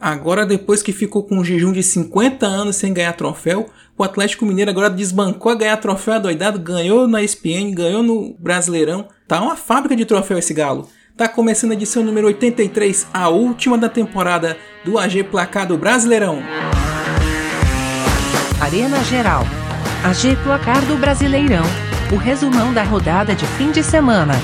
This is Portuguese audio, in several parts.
Agora, depois que ficou com um jejum de 50 anos sem ganhar troféu, o Atlético Mineiro agora desbancou a ganhar troféu adoidado, ganhou na ESPN, ganhou no Brasileirão. Tá uma fábrica de troféu esse galo. Tá começando a edição número 83, a última da temporada do AG Placado Brasileirão. Arena Geral. AG Placar do Brasileirão. O resumão da rodada de fim de semana.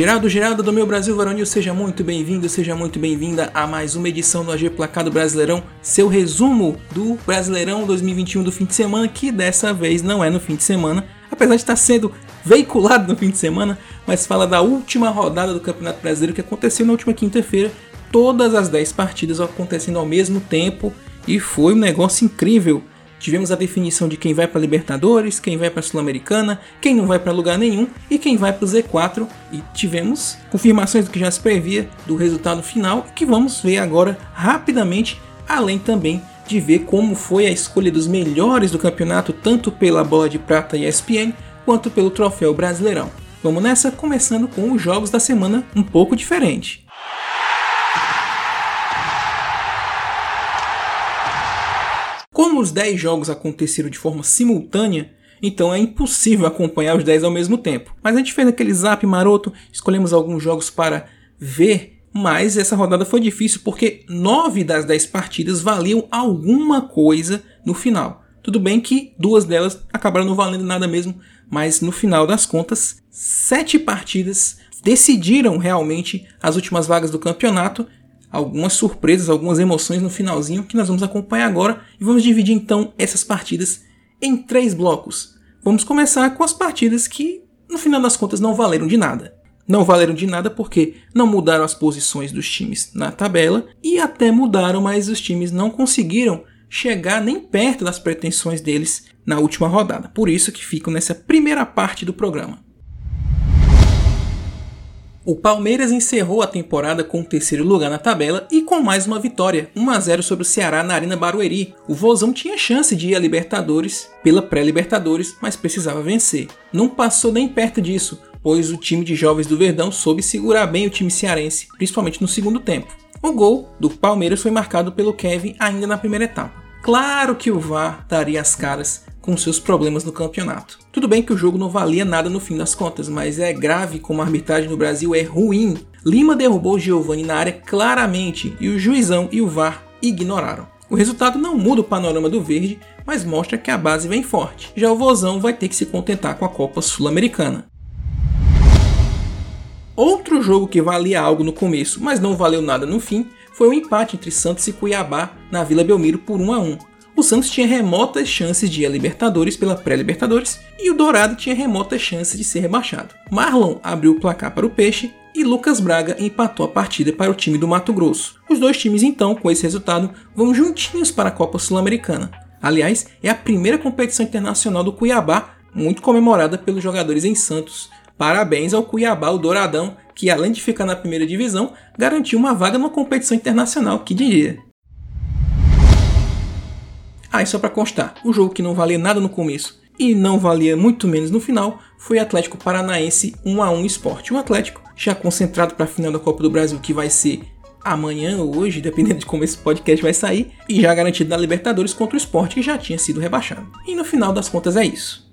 Geraldo, Geraldo do meu Brasil Varonil, seja muito bem-vindo, seja muito bem-vinda a mais uma edição do AG Placado Brasileirão, seu resumo do Brasileirão 2021 do fim de semana, que dessa vez não é no fim de semana, apesar de estar sendo veiculado no fim de semana, mas fala da última rodada do Campeonato Brasileiro que aconteceu na última quinta-feira, todas as 10 partidas acontecendo ao mesmo tempo, e foi um negócio incrível. Tivemos a definição de quem vai para Libertadores, quem vai para Sul-Americana, quem não vai para lugar nenhum e quem vai para o Z4. E tivemos confirmações do que já se previa do resultado final, que vamos ver agora rapidamente, além também de ver como foi a escolha dos melhores do campeonato, tanto pela bola de prata e ESPN, quanto pelo troféu Brasileirão. Vamos nessa, começando com os jogos da semana um pouco diferente. Os 10 jogos aconteceram de forma simultânea, então é impossível acompanhar os 10 ao mesmo tempo. Mas a gente fez aquele zap maroto, escolhemos alguns jogos para ver, mas essa rodada foi difícil porque 9 das 10 partidas valiam alguma coisa no final. Tudo bem que duas delas acabaram não valendo nada mesmo, mas no final das contas, 7 partidas decidiram realmente as últimas vagas do campeonato algumas surpresas, algumas emoções no finalzinho que nós vamos acompanhar agora e vamos dividir então essas partidas em três blocos. Vamos começar com as partidas que no final das contas não valeram de nada. Não valeram de nada porque não mudaram as posições dos times na tabela e até mudaram, mas os times não conseguiram chegar nem perto das pretensões deles na última rodada. Por isso que ficam nessa primeira parte do programa. O Palmeiras encerrou a temporada com o terceiro lugar na tabela e com mais uma vitória, 1 a 0 sobre o Ceará na Arena Barueri. O Vozão tinha chance de ir a Libertadores pela pré-Libertadores, mas precisava vencer. Não passou nem perto disso, pois o time de jovens do Verdão soube segurar bem o time cearense, principalmente no segundo tempo. O gol do Palmeiras foi marcado pelo Kevin ainda na primeira etapa. Claro que o VAR daria as caras com seus problemas no campeonato. Tudo bem que o jogo não valia nada no fim das contas, mas é grave como a arbitragem no Brasil é ruim. Lima derrubou Giovanni na área claramente e o juizão e o VAR ignoraram. O resultado não muda o panorama do verde, mas mostra que a base vem forte. Já o Vozão vai ter que se contentar com a Copa Sul-Americana. Outro jogo que valia algo no começo, mas não valeu nada no fim, foi um empate entre Santos e Cuiabá na Vila Belmiro por 1 a 1 o Santos tinha remotas chances de ir a Libertadores pela pré-Libertadores e o Dourado tinha remotas chances de ser rebaixado. Marlon abriu o placar para o Peixe e Lucas Braga empatou a partida para o time do Mato Grosso. Os dois times, então, com esse resultado, vão juntinhos para a Copa Sul-Americana. Aliás, é a primeira competição internacional do Cuiabá, muito comemorada pelos jogadores em Santos. Parabéns ao Cuiabá, o Douradão, que além de ficar na primeira divisão, garantiu uma vaga numa competição internacional, que diria. Ah, e só para constar, o jogo que não valia nada no começo e não valia muito menos no final foi Atlético Paranaense 1 a 1 Esporte. O Atlético já concentrado para a final da Copa do Brasil que vai ser amanhã ou hoje, dependendo de como esse podcast vai sair, e já garantido na Libertadores contra o Esporte que já tinha sido rebaixado. E no final das contas é isso.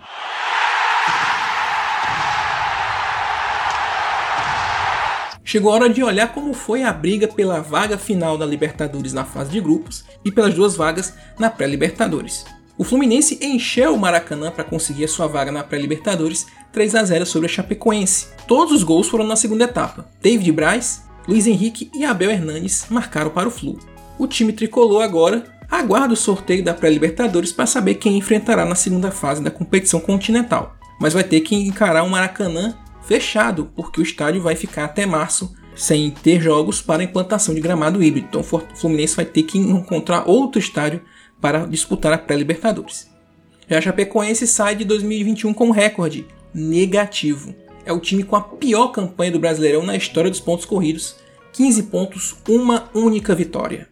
Chegou a hora de olhar como foi a briga pela vaga final da Libertadores na fase de grupos e pelas duas vagas na pré-Libertadores. O Fluminense encheu o Maracanã para conseguir a sua vaga na pré-Libertadores 3 a 0 sobre a Chapecoense. Todos os gols foram na segunda etapa. David Braz, Luiz Henrique e Abel Hernandes marcaram para o Flu. O time tricolor agora aguarda o sorteio da pré-Libertadores para saber quem enfrentará na segunda fase da competição continental. Mas vai ter que encarar o Maracanã fechado, porque o estádio vai ficar até março sem ter jogos para implantação de gramado híbrido. Então o Fluminense vai ter que encontrar outro estádio para disputar a pré-Libertadores. Já a Chapecoense sai de 2021 com recorde negativo. É o time com a pior campanha do Brasileirão na história dos pontos corridos, 15 pontos, uma única vitória.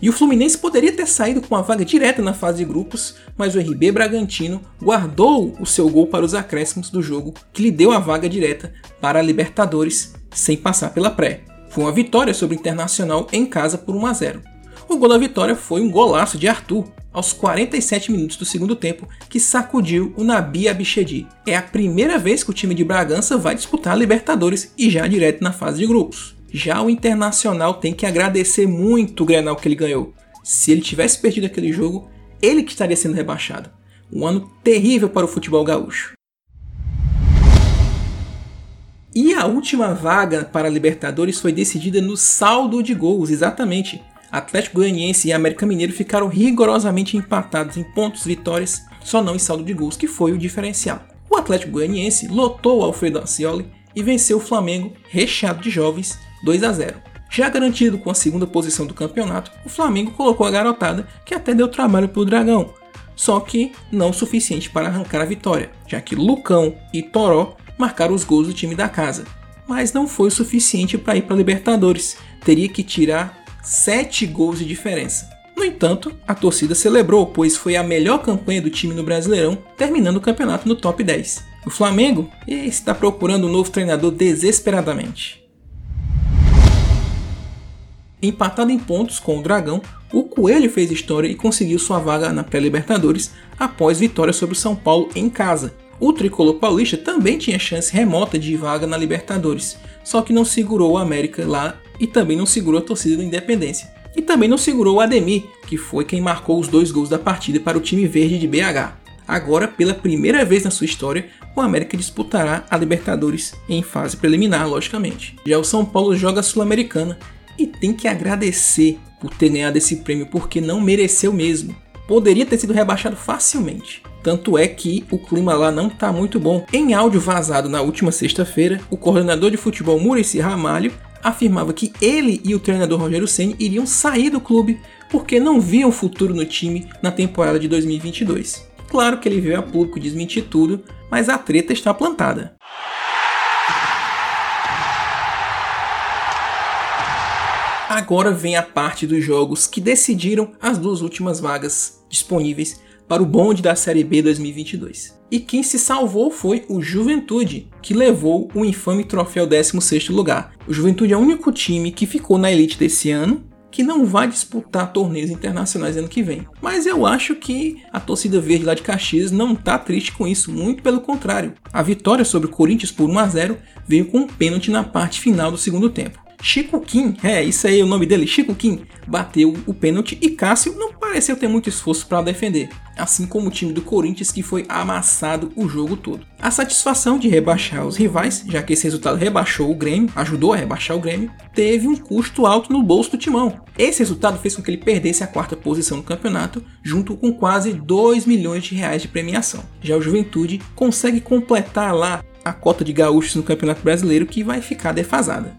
E o Fluminense poderia ter saído com uma vaga direta na fase de grupos, mas o RB Bragantino guardou o seu gol para os acréscimos do jogo, que lhe deu a vaga direta para a Libertadores sem passar pela pré. Foi uma vitória sobre o Internacional em casa por 1 a 0. O gol da vitória foi um golaço de Arthur, aos 47 minutos do segundo tempo, que sacudiu o Nabi Abichedi. É a primeira vez que o time de Bragança vai disputar a Libertadores e já direto na fase de grupos. Já o Internacional tem que agradecer muito o Grenal que ele ganhou. Se ele tivesse perdido aquele jogo, ele que estaria sendo rebaixado. Um ano terrível para o futebol gaúcho. E a última vaga para a Libertadores foi decidida no saldo de gols, exatamente. Atlético Goianiense e América Mineiro ficaram rigorosamente empatados em pontos vitórias, só não em saldo de gols, que foi o diferencial. O Atlético Goianiense lotou o Alfredo Acioli e venceu o Flamengo, recheado de jovens, 2 a 0. Já garantido com a segunda posição do campeonato, o Flamengo colocou a garotada, que até deu trabalho para o Dragão, só que não o suficiente para arrancar a vitória, já que Lucão e Toró marcaram os gols do time da casa. Mas não foi o suficiente para ir para a Libertadores, teria que tirar 7 gols de diferença. No entanto, a torcida celebrou, pois foi a melhor campanha do time no Brasileirão, terminando o campeonato no top 10. O Flamengo está procurando um novo treinador desesperadamente. Empatado em pontos com o Dragão, o Coelho fez história e conseguiu sua vaga na pré-Libertadores após vitória sobre o São Paulo em casa. O tricolor paulista também tinha chance remota de vaga na Libertadores, só que não segurou o América lá e também não segurou a torcida do Independência. E também não segurou o Ademir, que foi quem marcou os dois gols da partida para o time verde de BH. Agora, pela primeira vez na sua história, o América disputará a Libertadores em fase preliminar, logicamente. Já o São Paulo joga a Sul-Americana e tem que agradecer por ter ganhado esse prêmio porque não mereceu mesmo. Poderia ter sido rebaixado facilmente. Tanto é que o clima lá não está muito bom. Em áudio vazado na última sexta-feira, o coordenador de futebol Murici Ramalho afirmava que ele e o treinador Rogério Ceni iriam sair do clube porque não viam futuro no time na temporada de 2022. Claro que ele veio a público desmentir tudo, mas a treta está plantada. Agora vem a parte dos jogos que decidiram as duas últimas vagas disponíveis para o bonde da Série B 2022. E quem se salvou foi o Juventude, que levou o infame troféu 16º lugar. O Juventude é o único time que ficou na elite desse ano que não vai disputar torneios internacionais ano que vem. Mas eu acho que a torcida verde lá de Caxias não está triste com isso, muito pelo contrário. A vitória sobre o Corinthians por 1 a 0 veio com um pênalti na parte final do segundo tempo. Chico Kim, é isso aí o nome dele, Chico Kim, bateu o pênalti e Cássio não pareceu ter muito esforço para defender, assim como o time do Corinthians que foi amassado o jogo todo. A satisfação de rebaixar os rivais, já que esse resultado rebaixou o Grêmio, ajudou a rebaixar o Grêmio, teve um custo alto no bolso do Timão. Esse resultado fez com que ele perdesse a quarta posição no campeonato, junto com quase 2 milhões de reais de premiação. Já o Juventude consegue completar lá a cota de gaúchos no Campeonato Brasileiro que vai ficar defasada.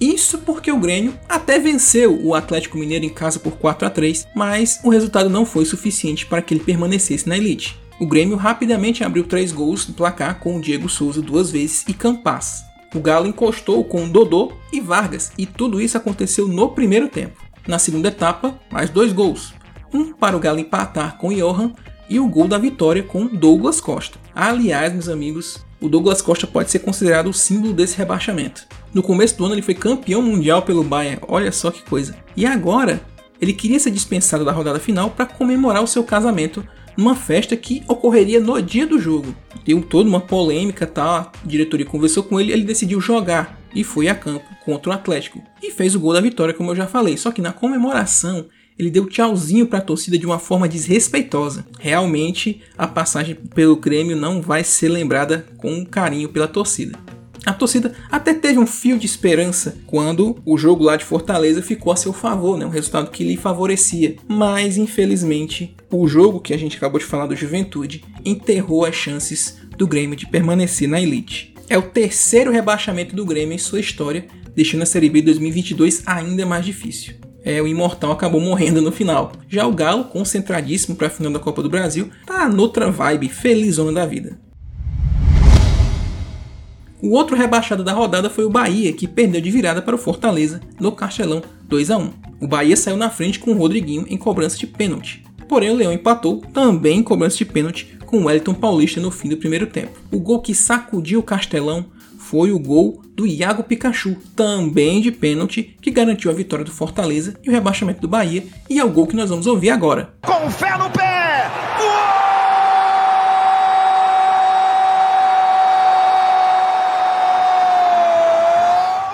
Isso porque o Grêmio até venceu o Atlético Mineiro em casa por 4 a 3, mas o resultado não foi suficiente para que ele permanecesse na elite. O Grêmio rapidamente abriu três gols no placar com o Diego Souza duas vezes e Campas. O Galo encostou com Dodô e Vargas, e tudo isso aconteceu no primeiro tempo. Na segunda etapa, mais dois gols. Um para o Galo empatar com Johan e o gol da vitória com Douglas Costa. Aliás, meus amigos, o Douglas Costa pode ser considerado o símbolo desse rebaixamento. No começo do ano ele foi campeão mundial pelo Bayern, olha só que coisa. E agora ele queria ser dispensado da rodada final para comemorar o seu casamento numa festa que ocorreria no dia do jogo. Deu toda uma polêmica, tá? A diretoria conversou com ele, ele decidiu jogar e foi a campo contra o Atlético e fez o gol da vitória, como eu já falei. Só que na comemoração ele deu tchauzinho para a torcida de uma forma desrespeitosa. Realmente, a passagem pelo Grêmio não vai ser lembrada com carinho pela torcida. A torcida até teve um fio de esperança quando o jogo lá de Fortaleza ficou a seu favor, né? um resultado que lhe favorecia. Mas, infelizmente, o jogo que a gente acabou de falar do Juventude enterrou as chances do Grêmio de permanecer na elite. É o terceiro rebaixamento do Grêmio em sua história, deixando a Série B 2022 ainda mais difícil. É, o Imortal acabou morrendo no final. Já o Galo, concentradíssimo para a final da Copa do Brasil, tá noutra vibe, felizona da vida. O outro rebaixado da rodada foi o Bahia, que perdeu de virada para o Fortaleza no Castelão 2 a 1. O Bahia saiu na frente com o Rodriguinho em cobrança de pênalti. Porém, o Leão empatou também em cobrança de pênalti com o Wellington Paulista no fim do primeiro tempo. O gol que sacudiu o Castelão foi o gol do Iago Pikachu, também de pênalti, que garantiu a vitória do Fortaleza e o rebaixamento do Bahia, e é o gol que nós vamos ouvir agora. Com fé no pé! Uou!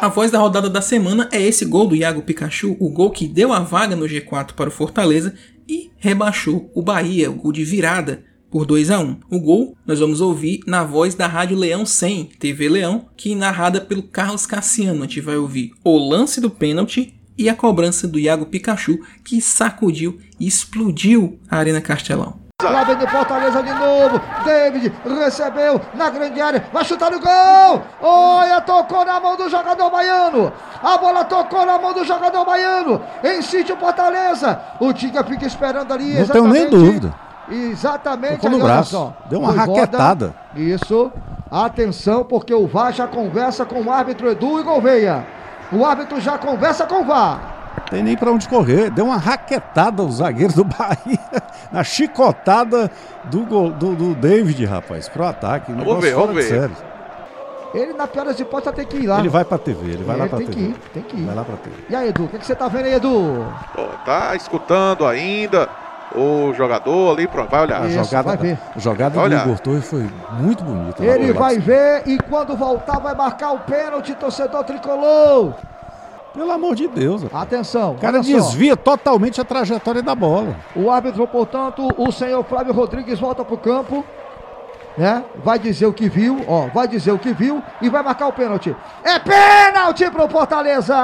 A voz da rodada da semana é esse gol do Iago Pikachu, o gol que deu a vaga no G4 para o Fortaleza e rebaixou o Bahia, o gol de virada por 2 a 1. O gol nós vamos ouvir na voz da Rádio Leão 100, TV Leão, que narrada pelo Carlos Cassiano. A gente vai ouvir o lance do pênalti e a cobrança do Iago Pikachu, que sacudiu e explodiu a Arena Castelão. Lá vem de Fortaleza de novo. David recebeu na grande área. Vai chutar no gol. Olha, tocou na mão do jogador baiano. A bola tocou na mão do jogador baiano. Insiste o Fortaleza. O Tinga fica esperando ali. Não tenho nem dúvida. Exatamente. Tocou no braço. Deu uma raquetada. Isso. Atenção, porque o VAR já conversa com o árbitro Edu e Gouveia. O árbitro já conversa com o VAR. Tem nem para onde correr. Deu uma raquetada os zagueiros do Bahia na chicotada do, do, do David, rapaz, pro ataque. Vamos ver, vamos ver. Sério. Ele, na pior das hipóteses, tem que ir lá. Ele vai pra TV, ele vai ele lá pra tem TV. que ir, tem que ir. Vai lá pra TV. E aí, Edu, o que, que você tá vendo aí, Edu? tá escutando ainda o jogador ali, pronto, vai olhar. A jogada, vai ver. A jogada do Igor foi muito bonita. Ele lá. vai ver e quando voltar vai marcar o pênalti, torcedor tricolor. Pelo amor de Deus. rapaz. Atenção. O cara só. desvia totalmente a trajetória da bola. O árbitro, portanto, o senhor Flávio Rodrigues volta pro campo. Né? Vai dizer o que viu, ó, vai dizer o que viu e vai marcar o pênalti. É pênalti pro Fortaleza!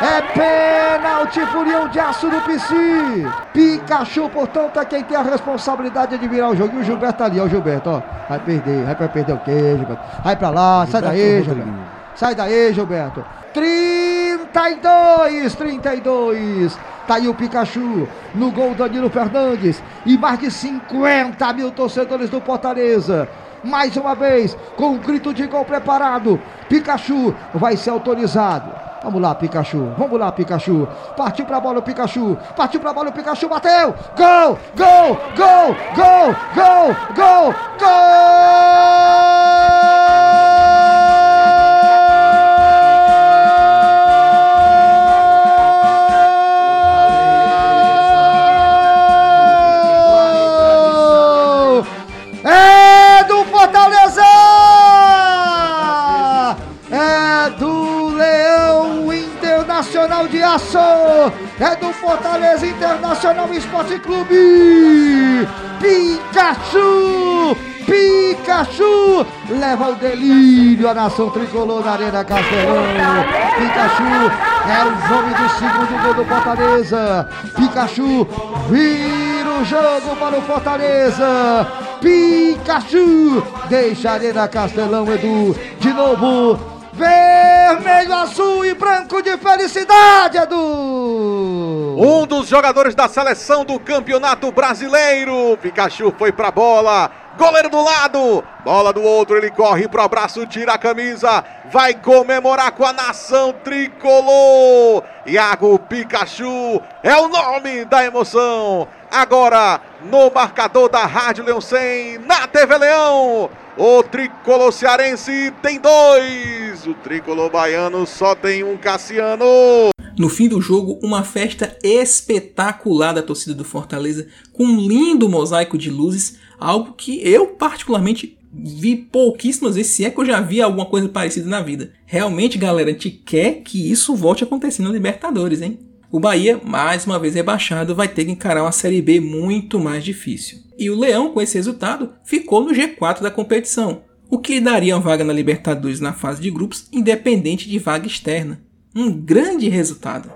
É pênalti, furião de aço do PC. Pikachu, portanto, é quem tem a responsabilidade de virar o jogo. E o Gilberto tá ali, ó, o Gilberto, ó. Vai perder, vai pra perder o quê, Gilberto? Vai pra lá, sai daí, Gilberto. Sai daí, Gilberto. 32, 32. Tá aí o Pikachu no gol Danilo Fernandes. E mais de 50 mil torcedores do Fortaleza. Mais uma vez, com um grito de gol preparado. Pikachu vai ser autorizado. Vamos lá, Pikachu. Vamos lá, Pikachu. Partiu pra bola o Pikachu. Partiu pra bola o Pikachu. Bateu. Gol! Gol! Gol! Gol! Gol! Gol! Gol! Fortaleza! É do Leão Internacional de Aço! É do Fortaleza Internacional Esporte Clube! Pikachu! Pikachu leva o delírio à nação tricolor na Arena Castelão. Pikachu é o nome do segundo gol do Fortaleza. Pikachu vira o jogo para o Fortaleza. Pikachu deixa a Arena Castelão, Edu. De novo, vermelho, azul e branco de felicidade, Edu. Um dos jogadores da seleção do Campeonato Brasileiro. Pikachu foi pra bola. Goleiro do lado, bola do outro, ele corre pro abraço, tira a camisa, vai comemorar com a nação tricolor. Iago Pikachu é o nome da emoção. Agora no marcador da Rádio Leão 100, na TV Leão. O tricolor cearense tem dois, o tricolor baiano só tem um Cassiano. No fim do jogo, uma festa espetacular da torcida do Fortaleza, com um lindo mosaico de luzes, algo que eu particularmente vi pouquíssimas vezes, se é que eu já vi alguma coisa parecida na vida. Realmente, galera, a gente quer que isso volte a acontecer na Libertadores, hein? O Bahia, mais uma vez rebaixado, vai ter que encarar uma Série B muito mais difícil. E o Leão, com esse resultado, ficou no G4 da competição, o que lhe daria uma vaga na Libertadores na fase de grupos, independente de vaga externa. Um grande resultado.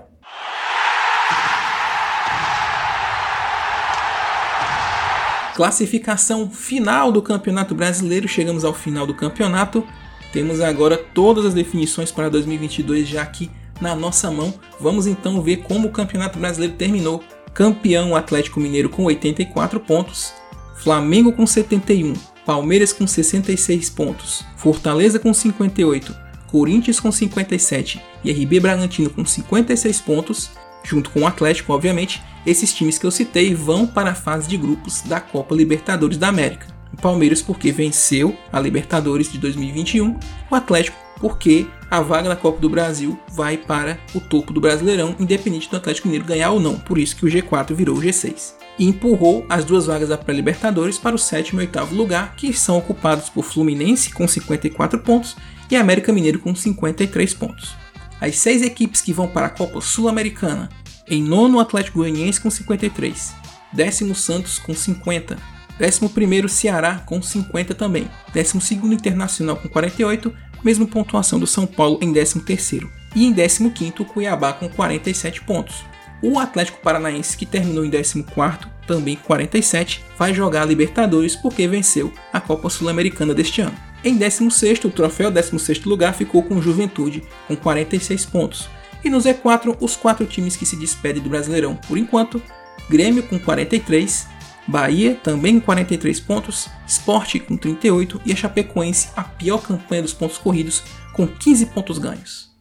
Classificação final do Campeonato Brasileiro. Chegamos ao final do campeonato. Temos agora todas as definições para 2022 já aqui na nossa mão. Vamos então ver como o Campeonato Brasileiro terminou. Campeão Atlético Mineiro com 84 pontos, Flamengo com 71, Palmeiras com 66 pontos, Fortaleza com 58, Corinthians com 57 e RB Bragantino com 56 pontos, junto com o Atlético, obviamente, esses times que eu citei vão para a fase de grupos da Copa Libertadores da América. O Palmeiras porque venceu a Libertadores de 2021, o Atlético porque a vaga na Copa do Brasil vai para o topo do Brasileirão, independente do Atlético Mineiro ganhar ou não, por isso que o G4 virou o G6. E empurrou as duas vagas da pré-Libertadores para o sétimo e oitavo lugar, que são ocupados por Fluminense com 54 pontos e América Mineiro com 53 pontos. As seis equipes que vão para a Copa Sul-Americana, em nono Atlético Goianiense com 53, décimo Santos com 50, 11 Ceará com 50 também, 12 Internacional com 48, mesma pontuação do São Paulo em 13º, e em 15º Cuiabá com 47 pontos. O Atlético Paranaense, que terminou em 14º, também com 47, vai jogar a Libertadores porque venceu a Copa Sul-Americana deste ano. Em 16º, o troféu 16º lugar ficou com Juventude, com 46 pontos. E no Z4, os quatro times que se despedem do Brasileirão por enquanto, Grêmio com 43, Bahia também com 43 pontos, Sport com 38 e a Chapecoense a pior campanha dos pontos corridos com 15 pontos ganhos.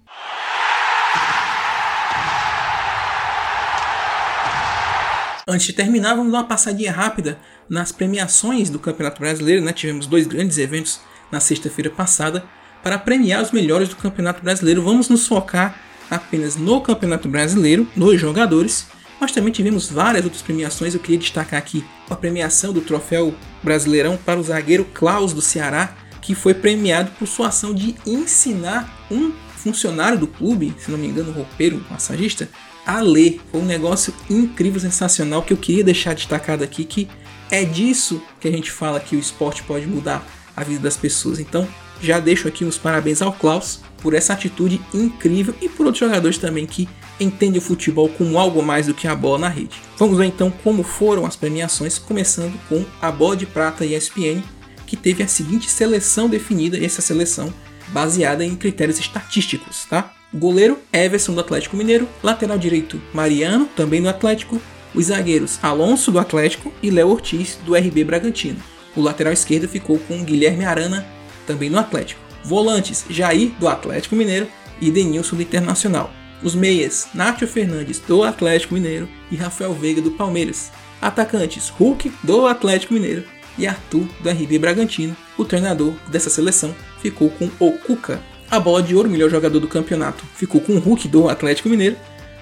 Antes de terminar, vamos dar uma passadinha rápida nas premiações do Campeonato Brasileiro. Né? Tivemos dois grandes eventos na sexta-feira passada. Para premiar os melhores do Campeonato Brasileiro, vamos nos focar apenas no Campeonato Brasileiro, nos jogadores, mas também tivemos várias outras premiações. Eu queria destacar aqui a premiação do Troféu Brasileirão para o zagueiro Klaus do Ceará, que foi premiado por sua ação de ensinar um funcionário do clube, se não me engano, um roupeiro, um massagista, a ler. Foi um negócio incrível, sensacional que eu queria deixar destacado aqui que é disso que a gente fala que o esporte pode mudar a vida das pessoas. Então, já deixo aqui os parabéns ao Klaus por essa atitude incrível e por outros jogadores também que entendem o futebol como algo mais do que a bola na rede. Vamos ver então como foram as premiações, começando com a bola de prata ESPN, que teve a seguinte seleção definida, essa seleção baseada em critérios estatísticos, tá? goleiro Everson do Atlético Mineiro, lateral direito Mariano, também do Atlético, os zagueiros Alonso do Atlético e Léo Ortiz do RB Bragantino. O lateral esquerdo ficou com Guilherme Arana, também no Atlético. Volantes Jair do Atlético Mineiro e Denilson do Internacional. Os meias Nátio Fernandes do Atlético Mineiro e Rafael Veiga do Palmeiras. Atacantes Hulk do Atlético Mineiro e Arthur do RB Bragantino. O treinador dessa seleção ficou com o Cuca. A bola de ouro, melhor jogador do campeonato, ficou com o Hulk do Atlético Mineiro.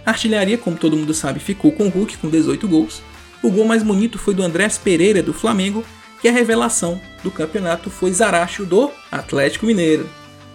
A artilharia, como todo mundo sabe, ficou com o Hulk com 18 gols. O gol mais bonito foi do Andrés Pereira do Flamengo e a revelação do campeonato foi Zaracho do Atlético Mineiro.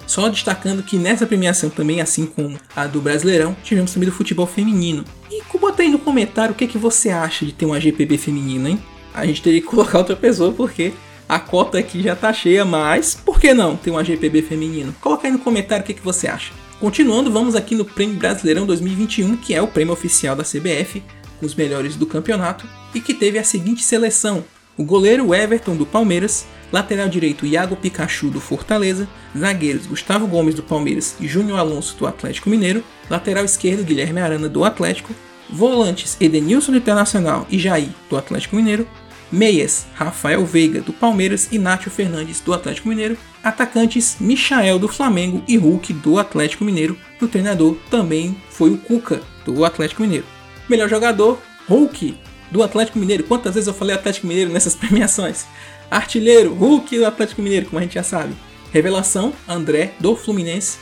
Só destacando que nessa premiação também, assim como a do Brasileirão, tivemos também do futebol feminino. E bota aí no comentário o que, que você acha de ter uma GPB feminina, hein? A gente teria que colocar outra pessoa porque a cota aqui já tá cheia, mas por que não ter uma GPB feminino? Coloca aí no comentário o que, que você acha. Continuando, vamos aqui no Prêmio Brasileirão 2021, que é o prêmio oficial da CBF, com os melhores do campeonato, e que teve a seguinte seleção: o goleiro Everton do Palmeiras, lateral direito Iago Pikachu do Fortaleza, zagueiros Gustavo Gomes do Palmeiras e Júnior Alonso do Atlético Mineiro, lateral esquerdo Guilherme Arana do Atlético, volantes Edenilson do Internacional e Jair do Atlético Mineiro, meias Rafael Veiga do Palmeiras e Nátio Fernandes do Atlético Mineiro, atacantes Michael do Flamengo e Hulk do Atlético Mineiro. O treinador também foi o Cuca do Atlético Mineiro. Melhor jogador Hulk do Atlético Mineiro. Quantas vezes eu falei Atlético Mineiro nessas premiações? Artilheiro, Hulk do Atlético Mineiro, como a gente já sabe. Revelação, André do Fluminense.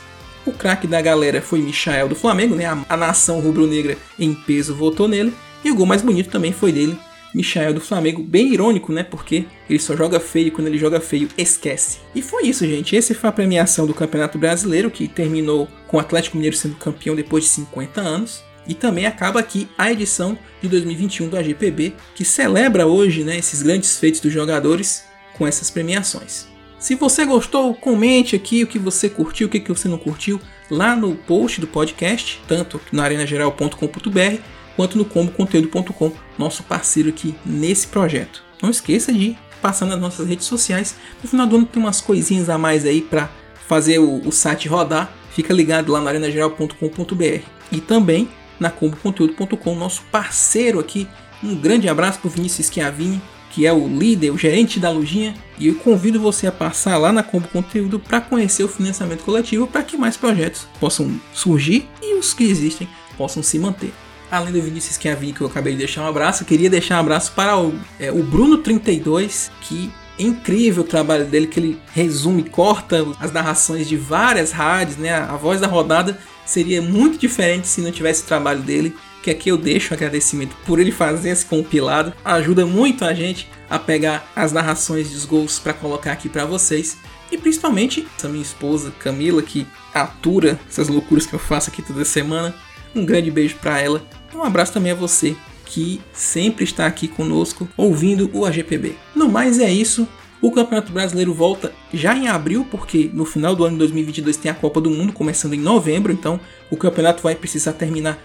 O craque da galera foi Michael do Flamengo, né? A, a nação rubro-negra em peso votou nele. E o gol mais bonito também foi dele, Michael do Flamengo, bem irônico, né? Porque ele só joga feio e quando ele joga feio, esquece. E foi isso, gente. Essa foi a premiação do Campeonato Brasileiro, que terminou com o Atlético Mineiro sendo campeão depois de 50 anos. E também acaba aqui a edição de 2021 do AGPB, que celebra hoje né, esses grandes feitos dos jogadores com essas premiações. Se você gostou, comente aqui o que você curtiu, o que você não curtiu, lá no post do podcast, tanto na arenageral.com.br quanto no comboconteúdo.com, nosso parceiro aqui nesse projeto. Não esqueça de passar nas nossas redes sociais. No final do ano tem umas coisinhas a mais aí para fazer o, o site rodar, fica ligado lá na arenageral.com.br e também na comboconteúdo.com, nosso parceiro aqui. Um grande abraço para o Vinícius Schiavini, que é o líder, o gerente da lojinha, e eu convido você a passar lá na Combo Conteúdo para conhecer o financiamento coletivo para que mais projetos possam surgir e os que existem possam se manter. Além do Vinícius Schiavini, que eu acabei de deixar um abraço, queria deixar um abraço para o, é, o Bruno32, que é incrível o trabalho dele, que ele resume, corta as narrações de várias rádios, né? A voz da rodada seria muito diferente se não tivesse o trabalho dele que aqui eu deixo o agradecimento por ele fazer esse compilado. Ajuda muito a gente a pegar as narrações dos gols para colocar aqui para vocês. E principalmente essa minha esposa Camila que atura essas loucuras que eu faço aqui toda semana. Um grande beijo para ela. Um abraço também a você que sempre está aqui conosco ouvindo o AGPB. No mais é isso. O Campeonato Brasileiro volta já em abril, porque no final do ano de 2022 tem a Copa do Mundo começando em novembro, então o campeonato vai precisar terminar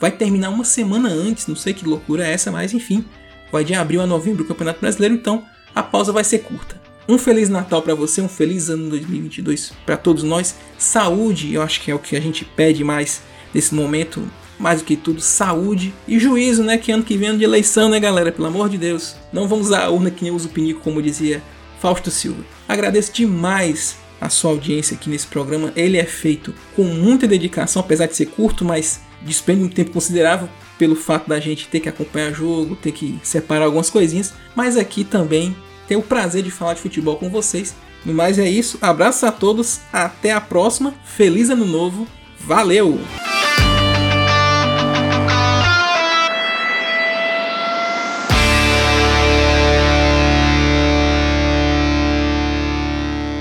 vai terminar uma semana antes, não sei que loucura é essa, mas enfim, vai de abril a novembro o Campeonato Brasileiro, então a pausa vai ser curta. Um feliz Natal para você, um feliz ano 2022 para todos nós. Saúde, eu acho que é o que a gente pede mais nesse momento, mais do que tudo, saúde e juízo, né? Que ano que vem é ano de eleição, né, galera? Pelo amor de Deus. Não vamos usar a urna que nem usa o pinico, como dizia Fausto Silva. Agradeço demais a sua audiência aqui nesse programa. Ele é feito com muita dedicação, apesar de ser curto, mas despende um tempo considerável pelo fato da gente ter que acompanhar jogo, ter que separar algumas coisinhas, mas aqui também tenho o prazer de falar de futebol com vocês. No mais é isso, abraço a todos, até a próxima, feliz ano novo, valeu!